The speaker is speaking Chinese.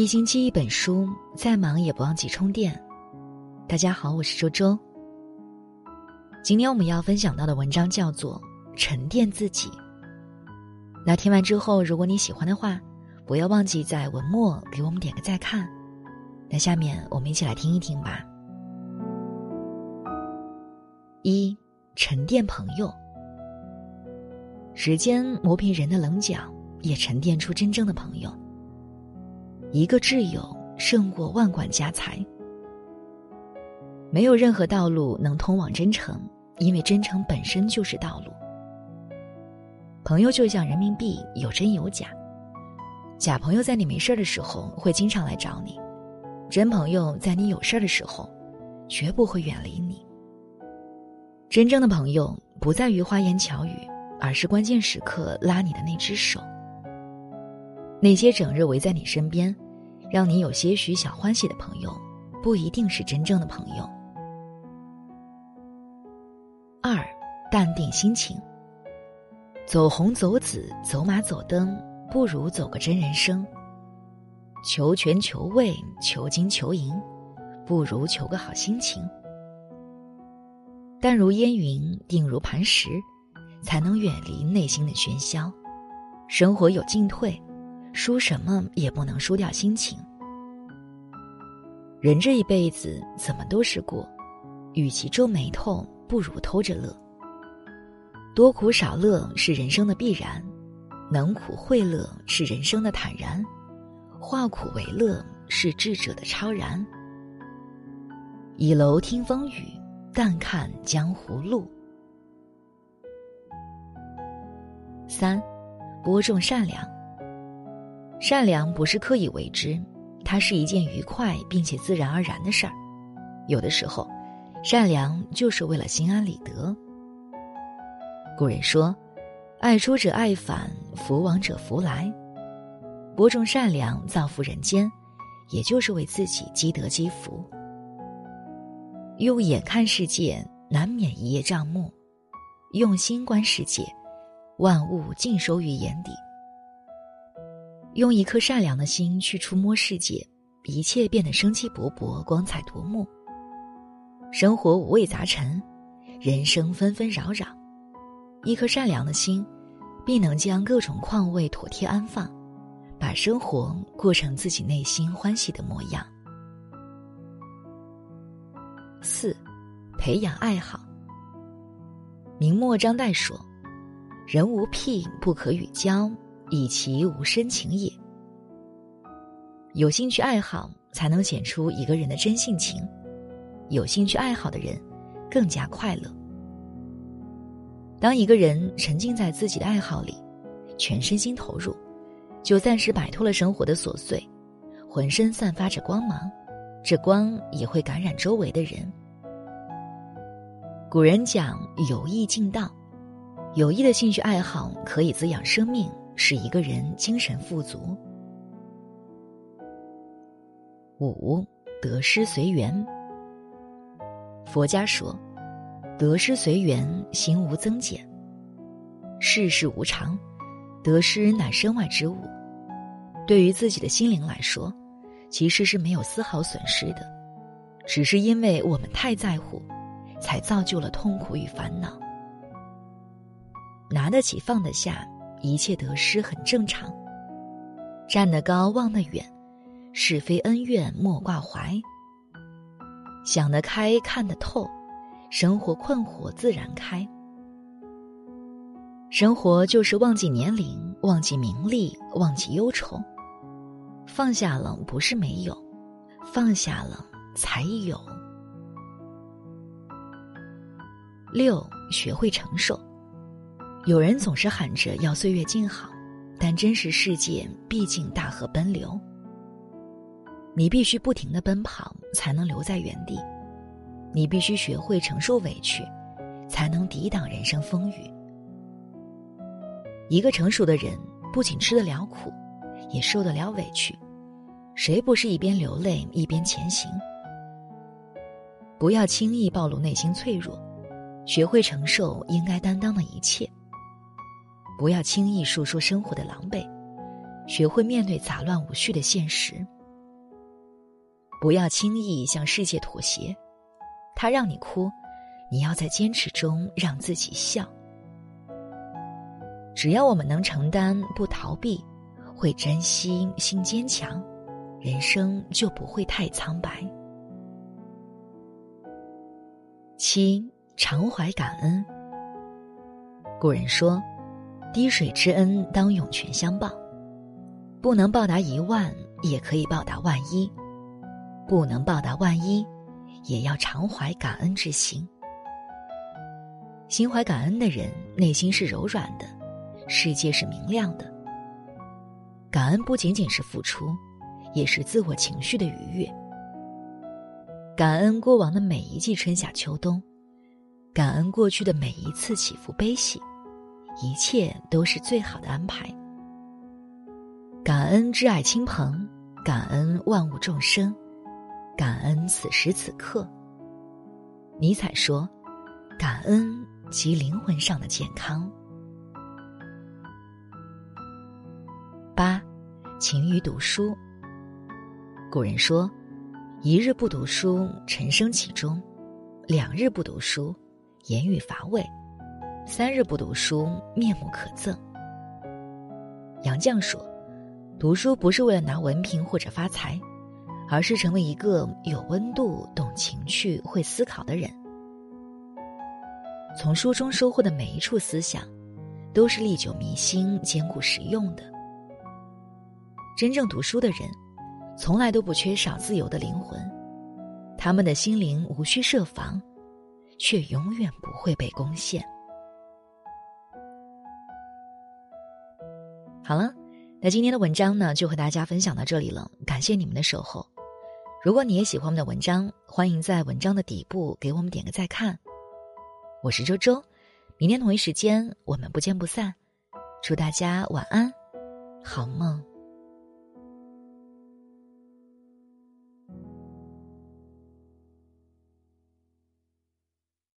一星期一本书，再忙也不忘记充电。大家好，我是周周。今天我们要分享到的文章叫做《沉淀自己》。那听完之后，如果你喜欢的话，不要忘记在文末给我们点个再看。那下面我们一起来听一听吧。一沉淀朋友，时间磨平人的棱角，也沉淀出真正的朋友。一个挚友胜过万贯家财。没有任何道路能通往真诚，因为真诚本身就是道路。朋友就像人民币，有真有假。假朋友在你没事的时候会经常来找你，真朋友在你有事的时候，绝不会远离你。真正的朋友不在于花言巧语，而是关键时刻拉你的那只手。那些整日围在你身边，让你有些许小欢喜的朋友，不一定是真正的朋友。二，淡定心情。走红走紫走马走灯，不如走个真人生。求全求位求金求银，不如求个好心情。淡如烟云，定如磐石，才能远离内心的喧嚣。生活有进退。输什么也不能输掉心情。人这一辈子怎么都是过，与其皱眉头，不如偷着乐。多苦少乐是人生的必然，能苦会乐是人生的坦然，化苦为乐是智者的超然。倚楼听风雨，淡看江湖路。三，播种善良。善良不是刻意为之，它是一件愉快并且自然而然的事儿。有的时候，善良就是为了心安理得。古人说：“爱出者爱返，福往者福来。”播种善良，造福人间，也就是为自己积德积福。用眼看世界，难免一叶障目；用心观世界，万物尽收于眼底。用一颗善良的心去触摸世界，一切变得生机勃勃、光彩夺目。生活五味杂陈，人生纷纷扰扰，一颗善良的心，必能将各种况味妥帖安放，把生活过成自己内心欢喜的模样。四，培养爱好。明末张岱说：“人无癖不可与交。”以其无深情也。有兴趣爱好，才能显出一个人的真性情。有兴趣爱好的人，更加快乐。当一个人沉浸在自己的爱好里，全身心投入，就暂时摆脱了生活的琐碎，浑身散发着光芒，这光也会感染周围的人。古人讲有益尽道，有益的兴趣爱好可以滋养生命。使一个人精神富足。五得失随缘。佛家说，得失随缘，心无增减。世事无常，得失乃身外之物。对于自己的心灵来说，其实是没有丝毫损失的，只是因为我们太在乎，才造就了痛苦与烦恼。拿得起，放得下。一切得失很正常，站得高望得远，是非恩怨莫挂怀。想得开看得透，生活困惑自然开。生活就是忘记年龄，忘记名利，忘记忧愁。放下了不是没有，放下了才有。六，学会承受。有人总是喊着要岁月静好，但真实世界毕竟大河奔流。你必须不停的奔跑，才能留在原地；你必须学会承受委屈，才能抵挡人生风雨。一个成熟的人，不仅吃得了苦，也受得了委屈。谁不是一边流泪一边前行？不要轻易暴露内心脆弱，学会承受应该担当的一切。不要轻易诉说生活的狼狈，学会面对杂乱无序的现实，不要轻易向世界妥协。他让你哭，你要在坚持中让自己笑。只要我们能承担，不逃避，会珍惜，心坚强，人生就不会太苍白。七，常怀感恩。古人说：“滴水之恩，当涌泉相报。”不能报答一万，也可以报答万一；不能报答万一，也要常怀感恩之心。心怀感恩的人，内心是柔软的，世界是明亮的。感恩不仅仅是付出，也是自我情绪的愉悦。感恩过往的每一季春夏秋冬，感恩过去的每一次起伏悲喜，一切都是最好的安排。感恩挚爱亲朋，感恩万物众生，感恩此时此刻。尼采说：“感恩即灵魂上的健康。”八，勤于读书。古人说：“一日不读书，沉声其中；两日不读书，言语乏味；三日不读书，面目可憎。”杨绛说。读书不是为了拿文凭或者发财，而是成为一个有温度、懂情趣、会思考的人。从书中收获的每一处思想，都是历久弥新、坚固实用的。真正读书的人，从来都不缺少自由的灵魂，他们的心灵无需设防，却永远不会被攻陷。好了。那今天的文章呢，就和大家分享到这里了。感谢你们的守候。如果你也喜欢我们的文章，欢迎在文章的底部给我们点个再看。我是周周，明天同一时间我们不见不散。祝大家晚安，好梦。